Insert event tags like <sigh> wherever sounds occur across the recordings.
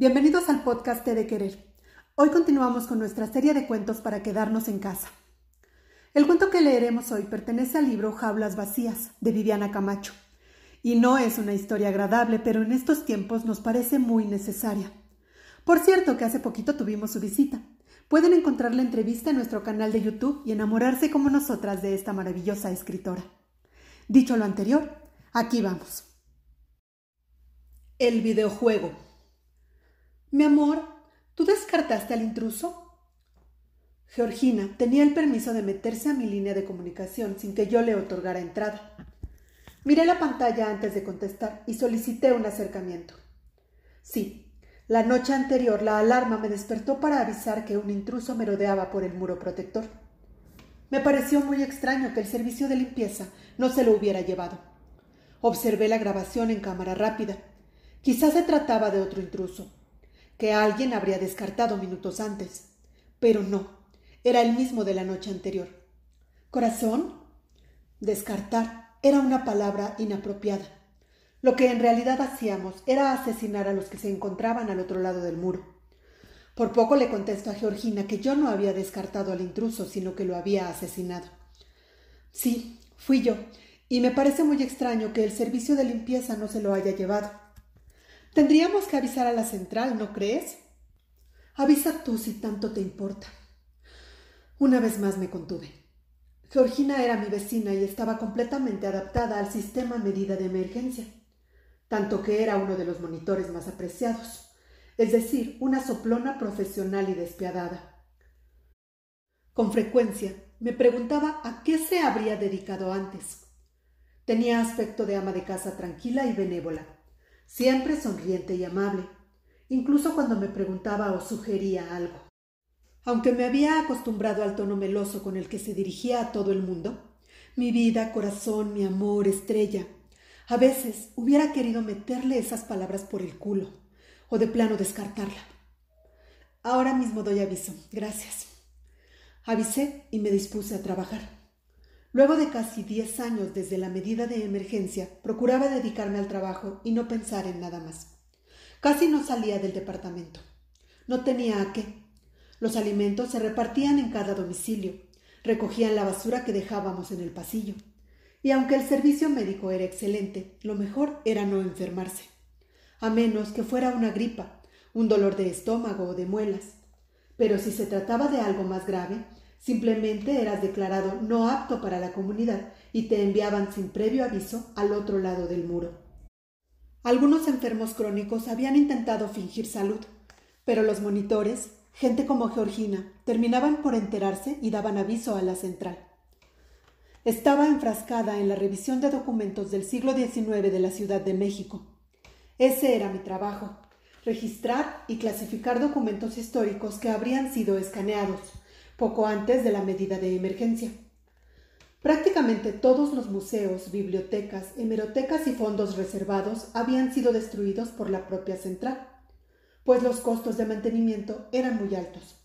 Bienvenidos al podcast de Querer. Hoy continuamos con nuestra serie de cuentos para quedarnos en casa. El cuento que leeremos hoy pertenece al libro Jaulas Vacías de Viviana Camacho. Y no es una historia agradable, pero en estos tiempos nos parece muy necesaria. Por cierto que hace poquito tuvimos su visita. Pueden encontrar la entrevista en nuestro canal de YouTube y enamorarse como nosotras de esta maravillosa escritora. Dicho lo anterior, aquí vamos. El videojuego. Mi amor, ¿tú descartaste al intruso? Georgina tenía el permiso de meterse a mi línea de comunicación sin que yo le otorgara entrada. Miré la pantalla antes de contestar y solicité un acercamiento. Sí, la noche anterior la alarma me despertó para avisar que un intruso merodeaba por el muro protector. Me pareció muy extraño que el servicio de limpieza no se lo hubiera llevado. Observé la grabación en cámara rápida. Quizás se trataba de otro intruso, que alguien habría descartado minutos antes. Pero no, era el mismo de la noche anterior. ¿Corazón? Descartar era una palabra inapropiada. Lo que en realidad hacíamos era asesinar a los que se encontraban al otro lado del muro. Por poco le contesto a Georgina que yo no había descartado al intruso, sino que lo había asesinado. Sí, fui yo, y me parece muy extraño que el servicio de limpieza no se lo haya llevado. Tendríamos que avisar a la central, ¿no crees? Avisa tú si tanto te importa. Una vez más me contuve. Georgina era mi vecina y estaba completamente adaptada al sistema medida de emergencia, tanto que era uno de los monitores más apreciados, es decir, una soplona profesional y despiadada. Con frecuencia me preguntaba a qué se habría dedicado antes. Tenía aspecto de ama de casa tranquila y benévola, siempre sonriente y amable, incluso cuando me preguntaba o sugería algo. Aunque me había acostumbrado al tono meloso con el que se dirigía a todo el mundo, mi vida, corazón, mi amor, estrella, a veces hubiera querido meterle esas palabras por el culo o de plano descartarla. Ahora mismo doy aviso. Gracias. Avisé y me dispuse a trabajar. Luego de casi diez años desde la medida de emergencia, procuraba dedicarme al trabajo y no pensar en nada más. Casi no salía del departamento. No tenía a qué. Los alimentos se repartían en cada domicilio, recogían la basura que dejábamos en el pasillo. Y aunque el servicio médico era excelente, lo mejor era no enfermarse, a menos que fuera una gripa, un dolor de estómago o de muelas. Pero si se trataba de algo más grave, simplemente eras declarado no apto para la comunidad y te enviaban sin previo aviso al otro lado del muro. Algunos enfermos crónicos habían intentado fingir salud, pero los monitores, Gente como Georgina terminaban por enterarse y daban aviso a la central. Estaba enfrascada en la revisión de documentos del siglo XIX de la Ciudad de México. Ese era mi trabajo, registrar y clasificar documentos históricos que habrían sido escaneados poco antes de la medida de emergencia. Prácticamente todos los museos, bibliotecas, hemerotecas y fondos reservados habían sido destruidos por la propia central pues los costos de mantenimiento eran muy altos,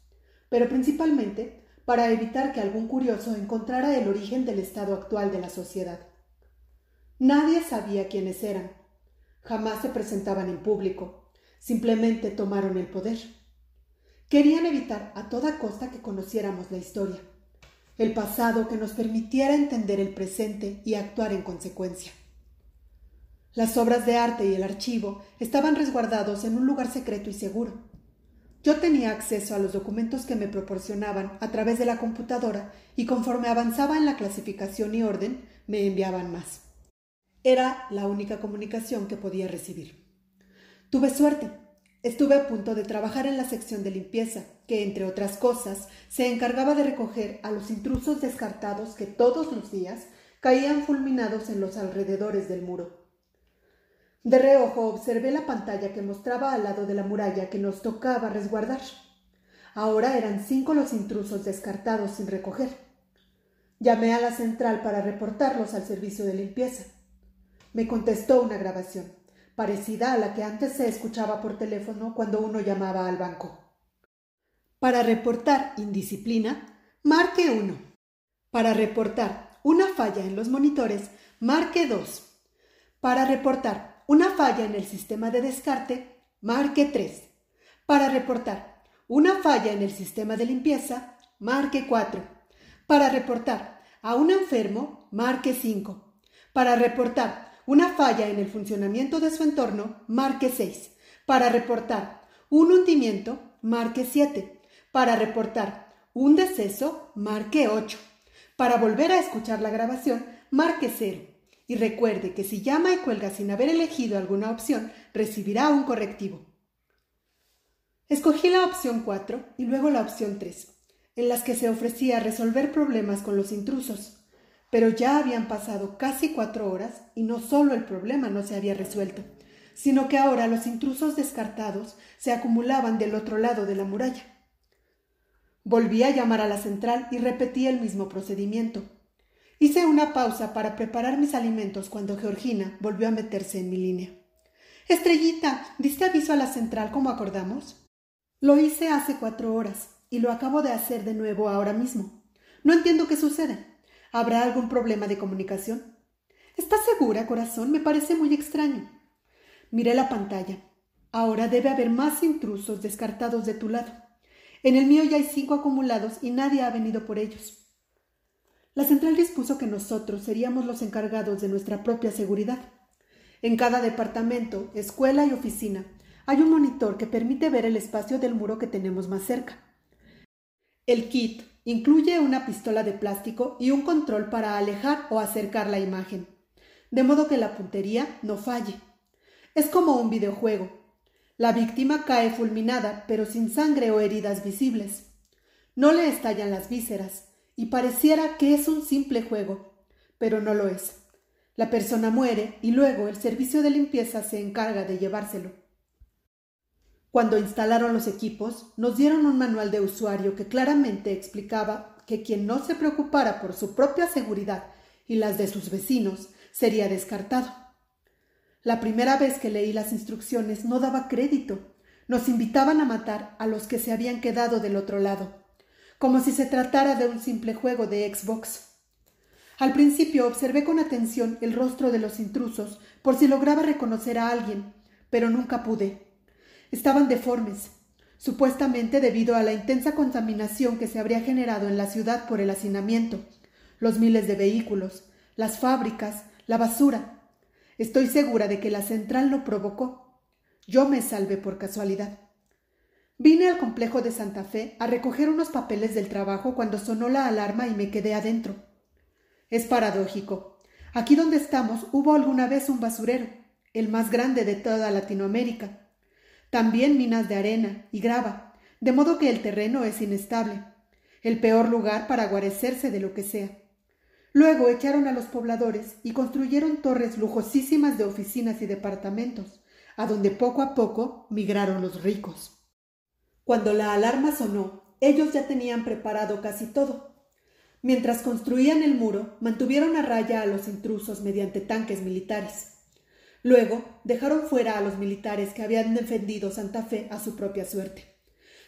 pero principalmente para evitar que algún curioso encontrara el origen del estado actual de la sociedad. Nadie sabía quiénes eran, jamás se presentaban en público, simplemente tomaron el poder. Querían evitar a toda costa que conociéramos la historia, el pasado que nos permitiera entender el presente y actuar en consecuencia. Las obras de arte y el archivo estaban resguardados en un lugar secreto y seguro. Yo tenía acceso a los documentos que me proporcionaban a través de la computadora y conforme avanzaba en la clasificación y orden, me enviaban más. Era la única comunicación que podía recibir. Tuve suerte. Estuve a punto de trabajar en la sección de limpieza, que, entre otras cosas, se encargaba de recoger a los intrusos descartados que todos los días caían fulminados en los alrededores del muro. De reojo observé la pantalla que mostraba al lado de la muralla que nos tocaba resguardar. Ahora eran cinco los intrusos descartados sin recoger. Llamé a la central para reportarlos al servicio de limpieza. Me contestó una grabación, parecida a la que antes se escuchaba por teléfono cuando uno llamaba al banco. Para reportar indisciplina, marque uno. Para reportar una falla en los monitores, marque dos. Para reportar una falla en el sistema de descarte, marque 3. Para reportar una falla en el sistema de limpieza, marque 4. Para reportar a un enfermo, marque 5. Para reportar una falla en el funcionamiento de su entorno, marque 6. Para reportar un hundimiento, marque 7. Para reportar un deceso, marque 8. Para volver a escuchar la grabación, marque 0. Y recuerde que si llama y cuelga sin haber elegido alguna opción, recibirá un correctivo. Escogí la opción 4 y luego la opción 3, en las que se ofrecía resolver problemas con los intrusos. Pero ya habían pasado casi cuatro horas y no solo el problema no se había resuelto, sino que ahora los intrusos descartados se acumulaban del otro lado de la muralla. Volví a llamar a la central y repetí el mismo procedimiento. Hice una pausa para preparar mis alimentos cuando Georgina volvió a meterse en mi línea. Estrellita, ¿diste aviso a la central como acordamos? Lo hice hace cuatro horas y lo acabo de hacer de nuevo ahora mismo. No entiendo qué sucede. ¿Habrá algún problema de comunicación? ¿Estás segura, corazón? Me parece muy extraño. Miré la pantalla. Ahora debe haber más intrusos descartados de tu lado. En el mío ya hay cinco acumulados y nadie ha venido por ellos. La central dispuso que nosotros seríamos los encargados de nuestra propia seguridad. En cada departamento, escuela y oficina hay un monitor que permite ver el espacio del muro que tenemos más cerca. El kit incluye una pistola de plástico y un control para alejar o acercar la imagen, de modo que la puntería no falle. Es como un videojuego. La víctima cae fulminada, pero sin sangre o heridas visibles. No le estallan las vísceras, y pareciera que es un simple juego, pero no lo es. La persona muere y luego el servicio de limpieza se encarga de llevárselo. Cuando instalaron los equipos, nos dieron un manual de usuario que claramente explicaba que quien no se preocupara por su propia seguridad y las de sus vecinos sería descartado. La primera vez que leí las instrucciones no daba crédito. Nos invitaban a matar a los que se habían quedado del otro lado, como si se tratara de un simple juego de Xbox. Al principio observé con atención el rostro de los intrusos por si lograba reconocer a alguien, pero nunca pude. Estaban deformes, supuestamente debido a la intensa contaminación que se habría generado en la ciudad por el hacinamiento, los miles de vehículos, las fábricas, la basura. Estoy segura de que la central lo provocó. Yo me salvé por casualidad. Vine al complejo de Santa Fe a recoger unos papeles del trabajo cuando sonó la alarma y me quedé adentro. Es paradójico. Aquí donde estamos hubo alguna vez un basurero, el más grande de toda Latinoamérica también minas de arena y grava, de modo que el terreno es inestable, el peor lugar para guarecerse de lo que sea. Luego echaron a los pobladores y construyeron torres lujosísimas de oficinas y departamentos, a donde poco a poco migraron los ricos. Cuando la alarma sonó, ellos ya tenían preparado casi todo. Mientras construían el muro, mantuvieron a raya a los intrusos mediante tanques militares. Luego dejaron fuera a los militares que habían defendido Santa Fe a su propia suerte.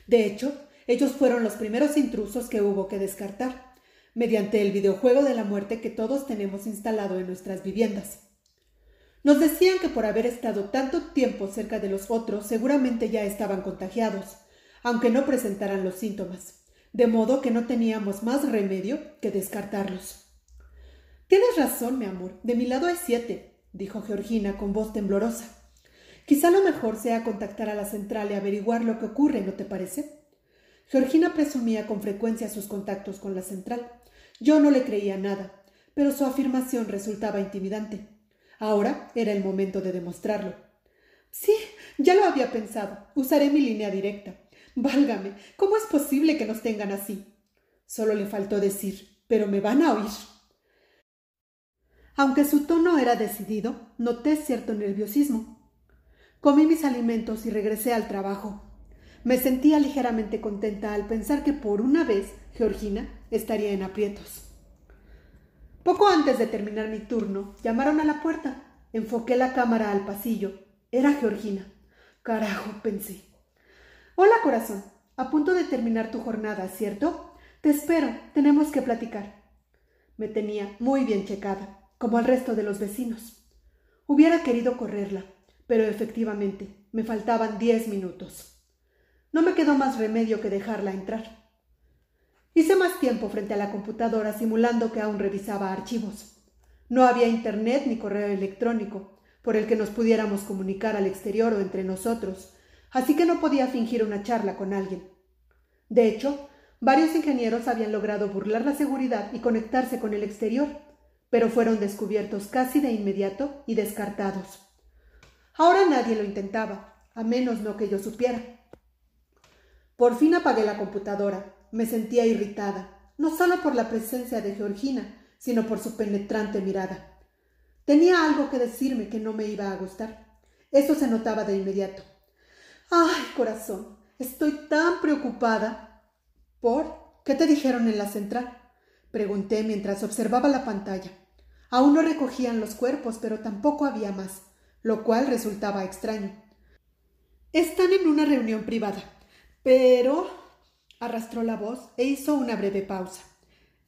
De hecho, ellos fueron los primeros intrusos que hubo que descartar, mediante el videojuego de la muerte que todos tenemos instalado en nuestras viviendas. Nos decían que por haber estado tanto tiempo cerca de los otros seguramente ya estaban contagiados, aunque no presentaran los síntomas, de modo que no teníamos más remedio que descartarlos. Tienes razón, mi amor, de mi lado hay siete, dijo Georgina con voz temblorosa. Quizá lo mejor sea contactar a la central y averiguar lo que ocurre, ¿no te parece? Georgina presumía con frecuencia sus contactos con la central. Yo no le creía nada, pero su afirmación resultaba intimidante. Ahora era el momento de demostrarlo. Sí, ya lo había pensado. Usaré mi línea directa. Válgame, ¿cómo es posible que nos tengan así? Solo le faltó decir, pero me van a oír. Aunque su tono era decidido, noté cierto nerviosismo. Comí mis alimentos y regresé al trabajo. Me sentía ligeramente contenta al pensar que por una vez Georgina estaría en aprietos. Poco antes de terminar mi turno, llamaron a la puerta. Enfoqué la cámara al pasillo. Era Georgina. Carajo, pensé. Hola, corazón. A punto de terminar tu jornada, ¿cierto? Te espero. Tenemos que platicar. Me tenía muy bien checada como al resto de los vecinos. Hubiera querido correrla, pero efectivamente me faltaban diez minutos. No me quedó más remedio que dejarla entrar. Hice más tiempo frente a la computadora simulando que aún revisaba archivos. No había internet ni correo electrónico por el que nos pudiéramos comunicar al exterior o entre nosotros, así que no podía fingir una charla con alguien. De hecho, varios ingenieros habían logrado burlar la seguridad y conectarse con el exterior, pero fueron descubiertos casi de inmediato y descartados. Ahora nadie lo intentaba, a menos no que yo supiera. Por fin apagué la computadora. Me sentía irritada, no solo por la presencia de Georgina, sino por su penetrante mirada. Tenía algo que decirme que no me iba a gustar. Eso se notaba de inmediato. Ay, corazón, estoy tan preocupada. ¿Por? ¿Qué te dijeron en la central? Pregunté mientras observaba la pantalla. Aún no recogían los cuerpos, pero tampoco había más, lo cual resultaba extraño. Están en una reunión privada, pero arrastró la voz e hizo una breve pausa.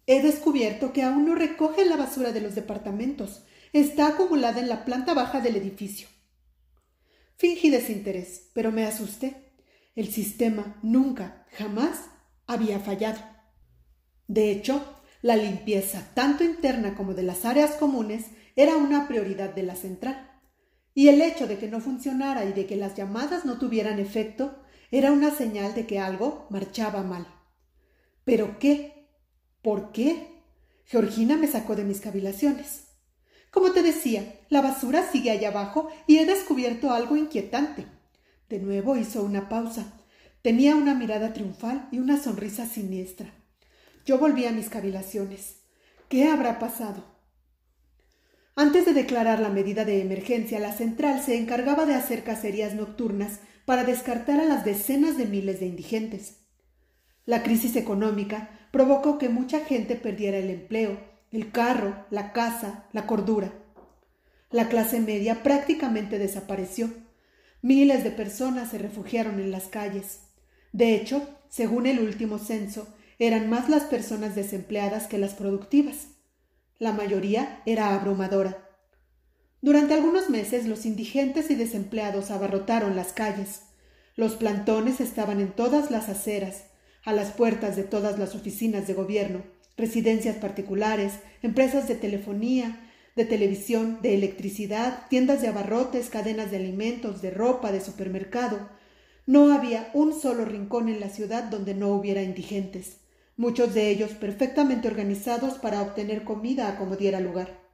He descubierto que aún no recogen la basura de los departamentos. Está acumulada en la planta baja del edificio. Fingí desinterés, pero me asusté. El sistema nunca, jamás había fallado. De hecho, la limpieza, tanto interna como de las áreas comunes, era una prioridad de la central. Y el hecho de que no funcionara y de que las llamadas no tuvieran efecto era una señal de que algo marchaba mal. ¿Pero qué? ¿Por qué? Georgina me sacó de mis cavilaciones. Como te decía, la basura sigue allá abajo y he descubierto algo inquietante. De nuevo hizo una pausa. Tenía una mirada triunfal y una sonrisa siniestra. Yo volví a mis cavilaciones. ¿Qué habrá pasado? Antes de declarar la medida de emergencia, la central se encargaba de hacer cacerías nocturnas para descartar a las decenas de miles de indigentes. La crisis económica provocó que mucha gente perdiera el empleo, el carro, la casa, la cordura. La clase media prácticamente desapareció. Miles de personas se refugiaron en las calles. De hecho, según el último censo, eran más las personas desempleadas que las productivas. La mayoría era abrumadora. Durante algunos meses los indigentes y desempleados abarrotaron las calles. Los plantones estaban en todas las aceras, a las puertas de todas las oficinas de gobierno, residencias particulares, empresas de telefonía, de televisión, de electricidad, tiendas de abarrotes, cadenas de alimentos, de ropa, de supermercado. No había un solo rincón en la ciudad donde no hubiera indigentes muchos de ellos perfectamente organizados para obtener comida a como diera lugar.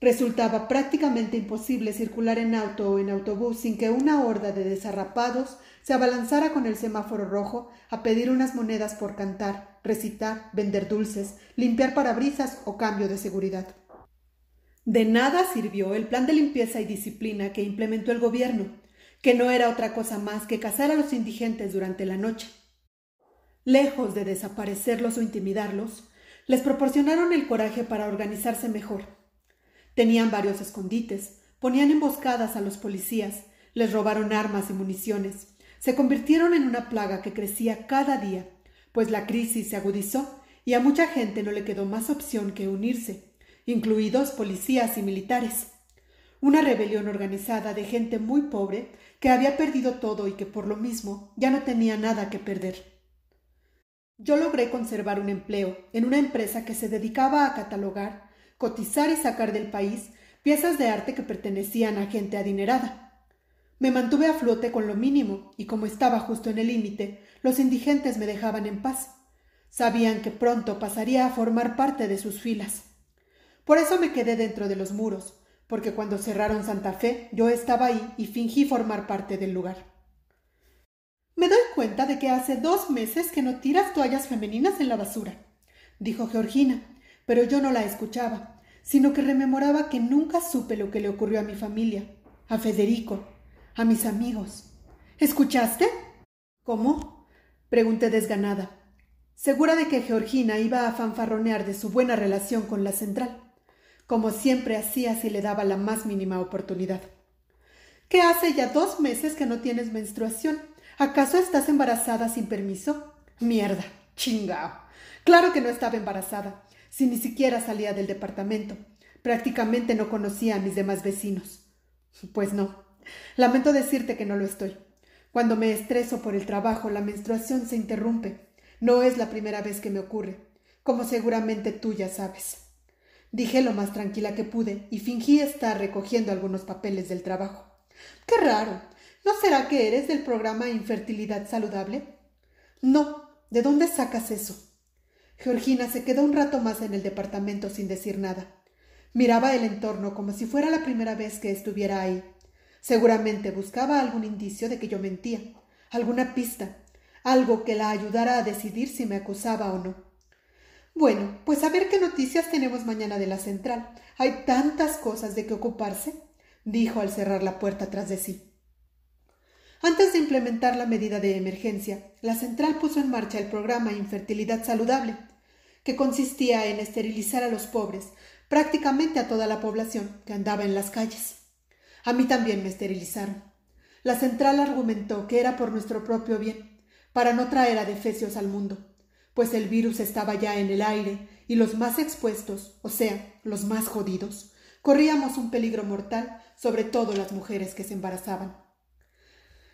Resultaba prácticamente imposible circular en auto o en autobús sin que una horda de desarrapados se abalanzara con el semáforo rojo a pedir unas monedas por cantar, recitar, vender dulces, limpiar parabrisas o cambio de seguridad. De nada sirvió el plan de limpieza y disciplina que implementó el gobierno, que no era otra cosa más que cazar a los indigentes durante la noche. Lejos de desaparecerlos o intimidarlos, les proporcionaron el coraje para organizarse mejor. Tenían varios escondites, ponían emboscadas a los policías, les robaron armas y municiones, se convirtieron en una plaga que crecía cada día, pues la crisis se agudizó y a mucha gente no le quedó más opción que unirse, incluidos policías y militares. Una rebelión organizada de gente muy pobre que había perdido todo y que por lo mismo ya no tenía nada que perder. Yo logré conservar un empleo en una empresa que se dedicaba a catalogar, cotizar y sacar del país piezas de arte que pertenecían a gente adinerada. Me mantuve a flote con lo mínimo y como estaba justo en el límite, los indigentes me dejaban en paz. Sabían que pronto pasaría a formar parte de sus filas. Por eso me quedé dentro de los muros, porque cuando cerraron Santa Fe yo estaba ahí y fingí formar parte del lugar. Me doy cuenta de que hace dos meses que no tiras toallas femeninas en la basura, dijo Georgina, pero yo no la escuchaba, sino que rememoraba que nunca supe lo que le ocurrió a mi familia, a Federico, a mis amigos. ¿Escuchaste? ¿Cómo? pregunté desganada, segura de que Georgina iba a fanfarronear de su buena relación con la central, como siempre hacía si le daba la más mínima oportunidad. Que hace ya dos meses que no tienes menstruación ¿Acaso estás embarazada sin permiso? Mierda, chingao. Claro que no estaba embarazada, si ni siquiera salía del departamento. Prácticamente no conocía a mis demás vecinos. Pues no. Lamento decirte que no lo estoy. Cuando me estreso por el trabajo, la menstruación se interrumpe. No es la primera vez que me ocurre, como seguramente tú ya sabes. Dije lo más tranquila que pude y fingí estar recogiendo algunos papeles del trabajo. Qué raro. ¿No será que eres del programa Infertilidad Saludable? No. ¿De dónde sacas eso? Georgina se quedó un rato más en el departamento sin decir nada. Miraba el entorno como si fuera la primera vez que estuviera ahí. Seguramente buscaba algún indicio de que yo mentía, alguna pista, algo que la ayudara a decidir si me acusaba o no. Bueno, pues a ver qué noticias tenemos mañana de la central. Hay tantas cosas de que ocuparse, dijo al cerrar la puerta tras de sí. Antes de implementar la medida de emergencia, la central puso en marcha el programa Infertilidad Saludable, que consistía en esterilizar a los pobres, prácticamente a toda la población que andaba en las calles. A mí también me esterilizaron. La central argumentó que era por nuestro propio bien, para no traer a defecios al mundo, pues el virus estaba ya en el aire y los más expuestos, o sea, los más jodidos, corríamos un peligro mortal, sobre todo las mujeres que se embarazaban.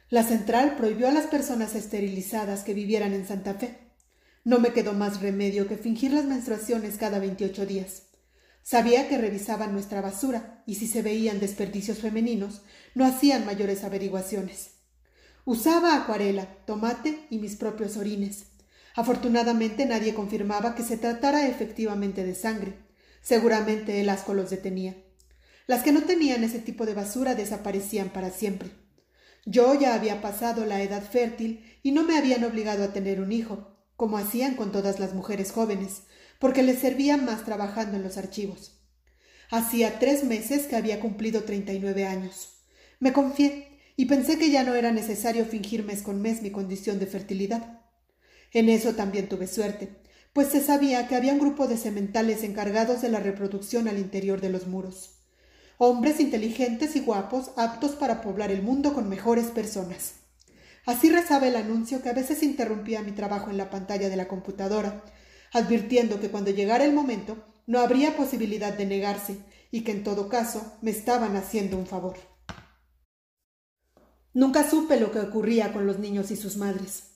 La central prohibió a las personas esterilizadas que vivieran en Santa Fe, no me quedó más remedio que fingir las menstruaciones cada veintiocho días. Sabía que revisaban nuestra basura y si se veían desperdicios femeninos, no hacían mayores averiguaciones. Usaba acuarela, tomate y mis propios orines. Afortunadamente nadie confirmaba que se tratara efectivamente de sangre. Seguramente el asco los detenía. Las que no tenían ese tipo de basura desaparecían para siempre. Yo ya había pasado la edad fértil y no me habían obligado a tener un hijo, como hacían con todas las mujeres jóvenes, porque les servía más trabajando en los archivos. Hacía tres meses que había cumplido treinta y nueve años. Me confié y pensé que ya no era necesario fingir mes con mes mi condición de fertilidad. En eso también tuve suerte, pues se sabía que había un grupo de sementales encargados de la reproducción al interior de los muros. Hombres inteligentes y guapos aptos para poblar el mundo con mejores personas. Así rezaba el anuncio que a veces interrumpía mi trabajo en la pantalla de la computadora, advirtiendo que cuando llegara el momento no habría posibilidad de negarse y que en todo caso me estaban haciendo un favor. Nunca supe lo que ocurría con los niños y sus madres.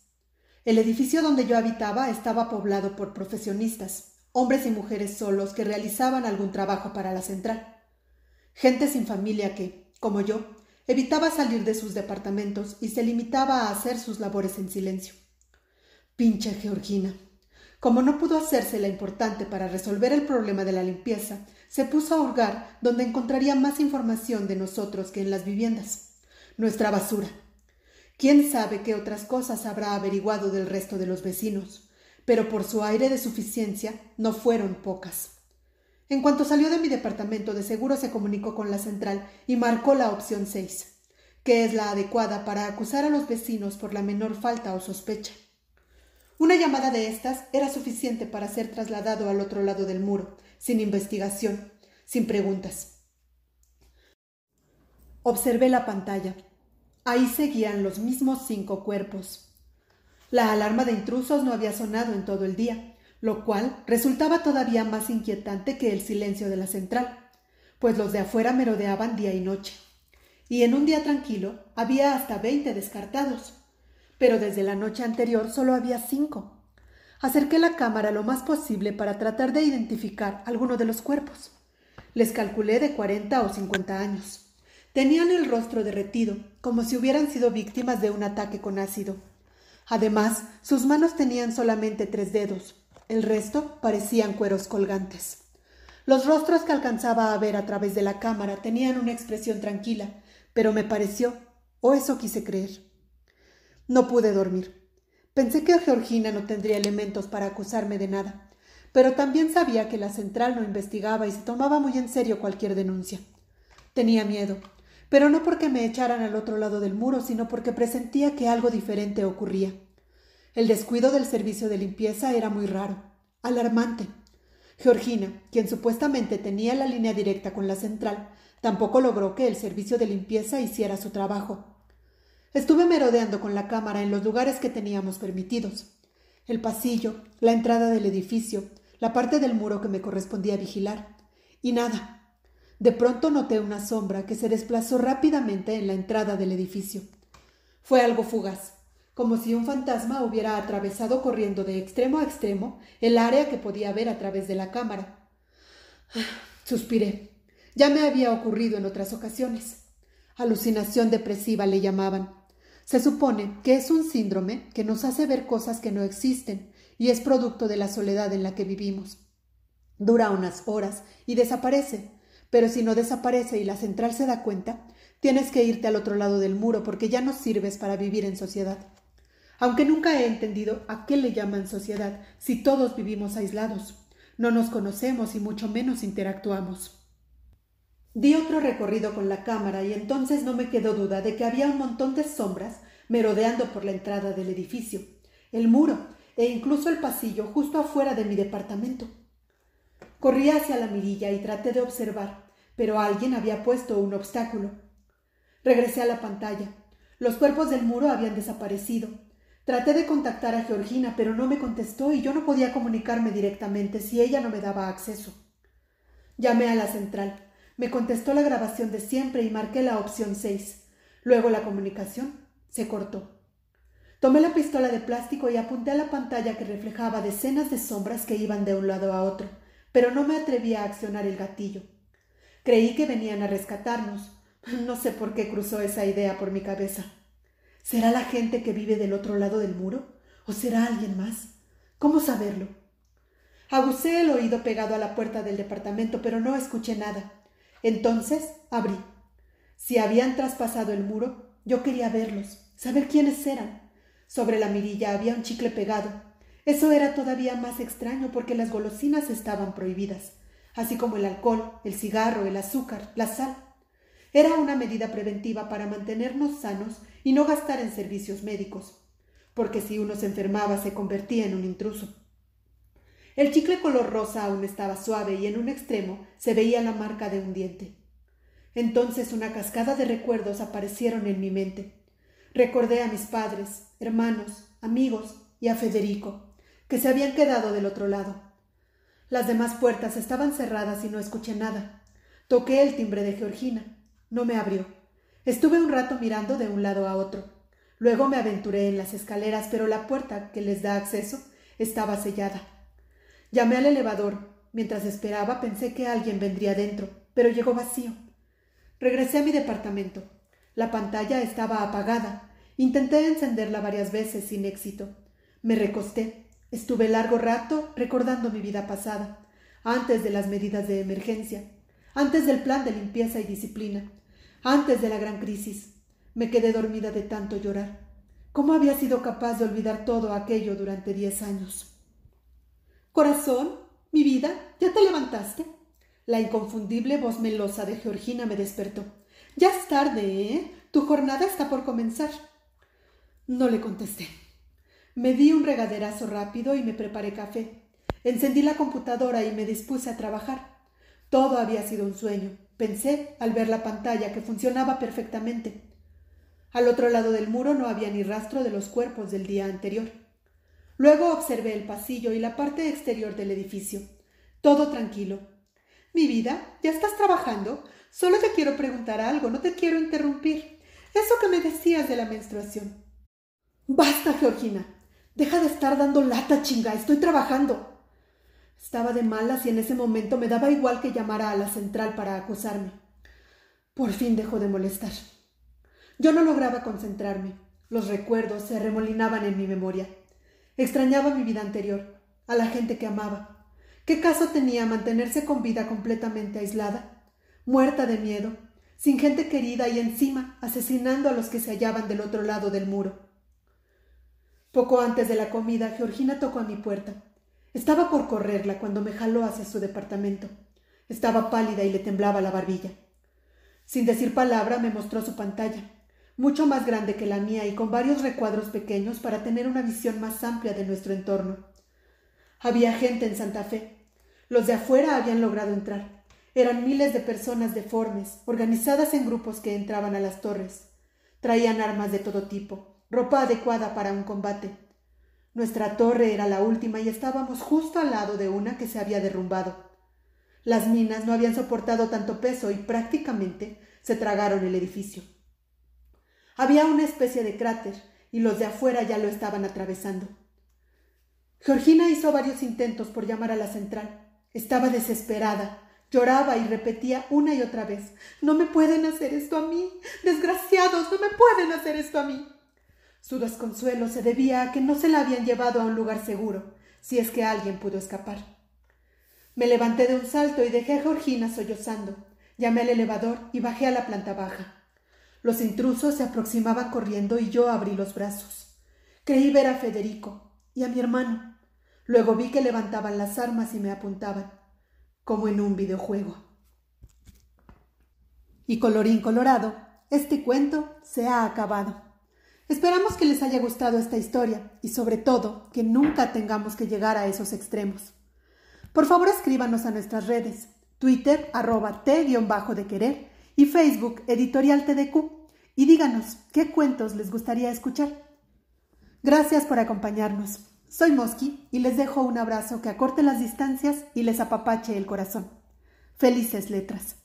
El edificio donde yo habitaba estaba poblado por profesionistas, hombres y mujeres solos que realizaban algún trabajo para la central. Gente sin familia que, como yo, Evitaba salir de sus departamentos y se limitaba a hacer sus labores en silencio. Pinche Georgina. Como no pudo hacerse la importante para resolver el problema de la limpieza, se puso a hurgar donde encontraría más información de nosotros que en las viviendas. Nuestra basura. Quién sabe qué otras cosas habrá averiguado del resto de los vecinos, pero por su aire de suficiencia no fueron pocas. En cuanto salió de mi departamento, de seguro se comunicó con la central y marcó la opción 6, que es la adecuada para acusar a los vecinos por la menor falta o sospecha. Una llamada de estas era suficiente para ser trasladado al otro lado del muro, sin investigación, sin preguntas. Observé la pantalla. Ahí seguían los mismos cinco cuerpos. La alarma de intrusos no había sonado en todo el día, lo cual resultaba todavía más inquietante que el silencio de la central, pues los de afuera merodeaban día y noche. Y en un día tranquilo había hasta veinte descartados, pero desde la noche anterior solo había cinco. Acerqué la cámara lo más posible para tratar de identificar alguno de los cuerpos. Les calculé de cuarenta o cincuenta años. Tenían el rostro derretido, como si hubieran sido víctimas de un ataque con ácido. Además, sus manos tenían solamente tres dedos, el resto parecían cueros colgantes. Los rostros que alcanzaba a ver a través de la cámara tenían una expresión tranquila, pero me pareció, o eso quise creer. No pude dormir. Pensé que Georgina no tendría elementos para acusarme de nada, pero también sabía que la central no investigaba y se tomaba muy en serio cualquier denuncia. Tenía miedo, pero no porque me echaran al otro lado del muro, sino porque presentía que algo diferente ocurría. El descuido del servicio de limpieza era muy raro, alarmante. Georgina, quien supuestamente tenía la línea directa con la central, tampoco logró que el servicio de limpieza hiciera su trabajo. Estuve merodeando con la cámara en los lugares que teníamos permitidos. El pasillo, la entrada del edificio, la parte del muro que me correspondía vigilar. Y nada. De pronto noté una sombra que se desplazó rápidamente en la entrada del edificio. Fue algo fugaz, como si un fantasma hubiera atravesado corriendo de extremo a extremo el área que podía ver a través de la cámara. <sighs> Suspiré. Ya me había ocurrido en otras ocasiones. Alucinación depresiva le llamaban. Se supone que es un síndrome que nos hace ver cosas que no existen y es producto de la soledad en la que vivimos. Dura unas horas y desaparece, pero si no desaparece y la central se da cuenta, tienes que irte al otro lado del muro porque ya no sirves para vivir en sociedad. Aunque nunca he entendido a qué le llaman sociedad si todos vivimos aislados, no nos conocemos y mucho menos interactuamos. Di otro recorrido con la cámara y entonces no me quedó duda de que había un montón de sombras merodeando por la entrada del edificio, el muro e incluso el pasillo justo afuera de mi departamento. Corrí hacia la mirilla y traté de observar, pero alguien había puesto un obstáculo. Regresé a la pantalla. Los cuerpos del muro habían desaparecido. Traté de contactar a Georgina, pero no me contestó y yo no podía comunicarme directamente si ella no me daba acceso. Llamé a la central. Me contestó la grabación de siempre y marqué la opción 6. Luego la comunicación se cortó. Tomé la pistola de plástico y apunté a la pantalla que reflejaba decenas de sombras que iban de un lado a otro, pero no me atreví a accionar el gatillo. Creí que venían a rescatarnos. No sé por qué cruzó esa idea por mi cabeza. ¿Será la gente que vive del otro lado del muro? ¿O será alguien más? ¿Cómo saberlo? Agusé el oído pegado a la puerta del departamento, pero no escuché nada. Entonces abrí. Si habían traspasado el muro, yo quería verlos, saber quiénes eran. Sobre la mirilla había un chicle pegado. Eso era todavía más extraño porque las golosinas estaban prohibidas, así como el alcohol, el cigarro, el azúcar, la sal. Era una medida preventiva para mantenernos sanos y no gastar en servicios médicos, porque si uno se enfermaba se convertía en un intruso. El chicle color rosa aún estaba suave y en un extremo se veía la marca de un diente. Entonces una cascada de recuerdos aparecieron en mi mente. Recordé a mis padres, hermanos, amigos y a Federico, que se habían quedado del otro lado. Las demás puertas estaban cerradas y no escuché nada. Toqué el timbre de Georgina. No me abrió. Estuve un rato mirando de un lado a otro. Luego me aventuré en las escaleras, pero la puerta que les da acceso estaba sellada. Llamé al elevador. Mientras esperaba pensé que alguien vendría dentro, pero llegó vacío. Regresé a mi departamento. La pantalla estaba apagada. Intenté encenderla varias veces sin éxito. Me recosté. Estuve largo rato recordando mi vida pasada, antes de las medidas de emergencia, antes del plan de limpieza y disciplina, antes de la gran crisis. Me quedé dormida de tanto llorar. ¿Cómo había sido capaz de olvidar todo aquello durante diez años? Corazón, mi vida, ¿ya te levantaste? La inconfundible voz melosa de Georgina me despertó. Ya es tarde, ¿eh? Tu jornada está por comenzar. No le contesté. Me di un regaderazo rápido y me preparé café. Encendí la computadora y me dispuse a trabajar. Todo había sido un sueño, pensé al ver la pantalla que funcionaba perfectamente. Al otro lado del muro no había ni rastro de los cuerpos del día anterior. Luego observé el pasillo y la parte exterior del edificio. Todo tranquilo. Mi vida, ¿ya estás trabajando? Solo te quiero preguntar algo, no te quiero interrumpir. Eso que me decías de la menstruación. Basta, Georgina. Deja de estar dando lata, chinga. Estoy trabajando. Estaba de malas y en ese momento me daba igual que llamara a la central para acusarme. Por fin dejó de molestar. Yo no lograba concentrarme. Los recuerdos se remolinaban en mi memoria. Extrañaba mi vida anterior, a la gente que amaba. ¿Qué caso tenía mantenerse con vida completamente aislada, muerta de miedo, sin gente querida y encima asesinando a los que se hallaban del otro lado del muro? Poco antes de la comida, Georgina tocó a mi puerta. Estaba por correrla cuando me jaló hacia su departamento. Estaba pálida y le temblaba la barbilla. Sin decir palabra me mostró su pantalla mucho más grande que la mía y con varios recuadros pequeños para tener una visión más amplia de nuestro entorno. Había gente en Santa Fe. Los de afuera habían logrado entrar. Eran miles de personas deformes, organizadas en grupos que entraban a las torres. Traían armas de todo tipo, ropa adecuada para un combate. Nuestra torre era la última y estábamos justo al lado de una que se había derrumbado. Las minas no habían soportado tanto peso y prácticamente se tragaron el edificio. Había una especie de cráter y los de afuera ya lo estaban atravesando. Georgina hizo varios intentos por llamar a la central. Estaba desesperada. Lloraba y repetía una y otra vez No me pueden hacer esto a mí. Desgraciados, no me pueden hacer esto a mí. Su desconsuelo se debía a que no se la habían llevado a un lugar seguro, si es que alguien pudo escapar. Me levanté de un salto y dejé a Georgina sollozando. Llamé al elevador y bajé a la planta baja. Los intrusos se aproximaban corriendo y yo abrí los brazos. Creí ver a Federico y a mi hermano. Luego vi que levantaban las armas y me apuntaban, como en un videojuego. Y colorín colorado, este cuento se ha acabado. Esperamos que les haya gustado esta historia y sobre todo que nunca tengamos que llegar a esos extremos. Por favor escríbanos a nuestras redes, Twitter arroba t-de querer y Facebook Editorial TDQ y díganos qué cuentos les gustaría escuchar. Gracias por acompañarnos. Soy Mosqui y les dejo un abrazo que acorte las distancias y les apapache el corazón. Felices letras.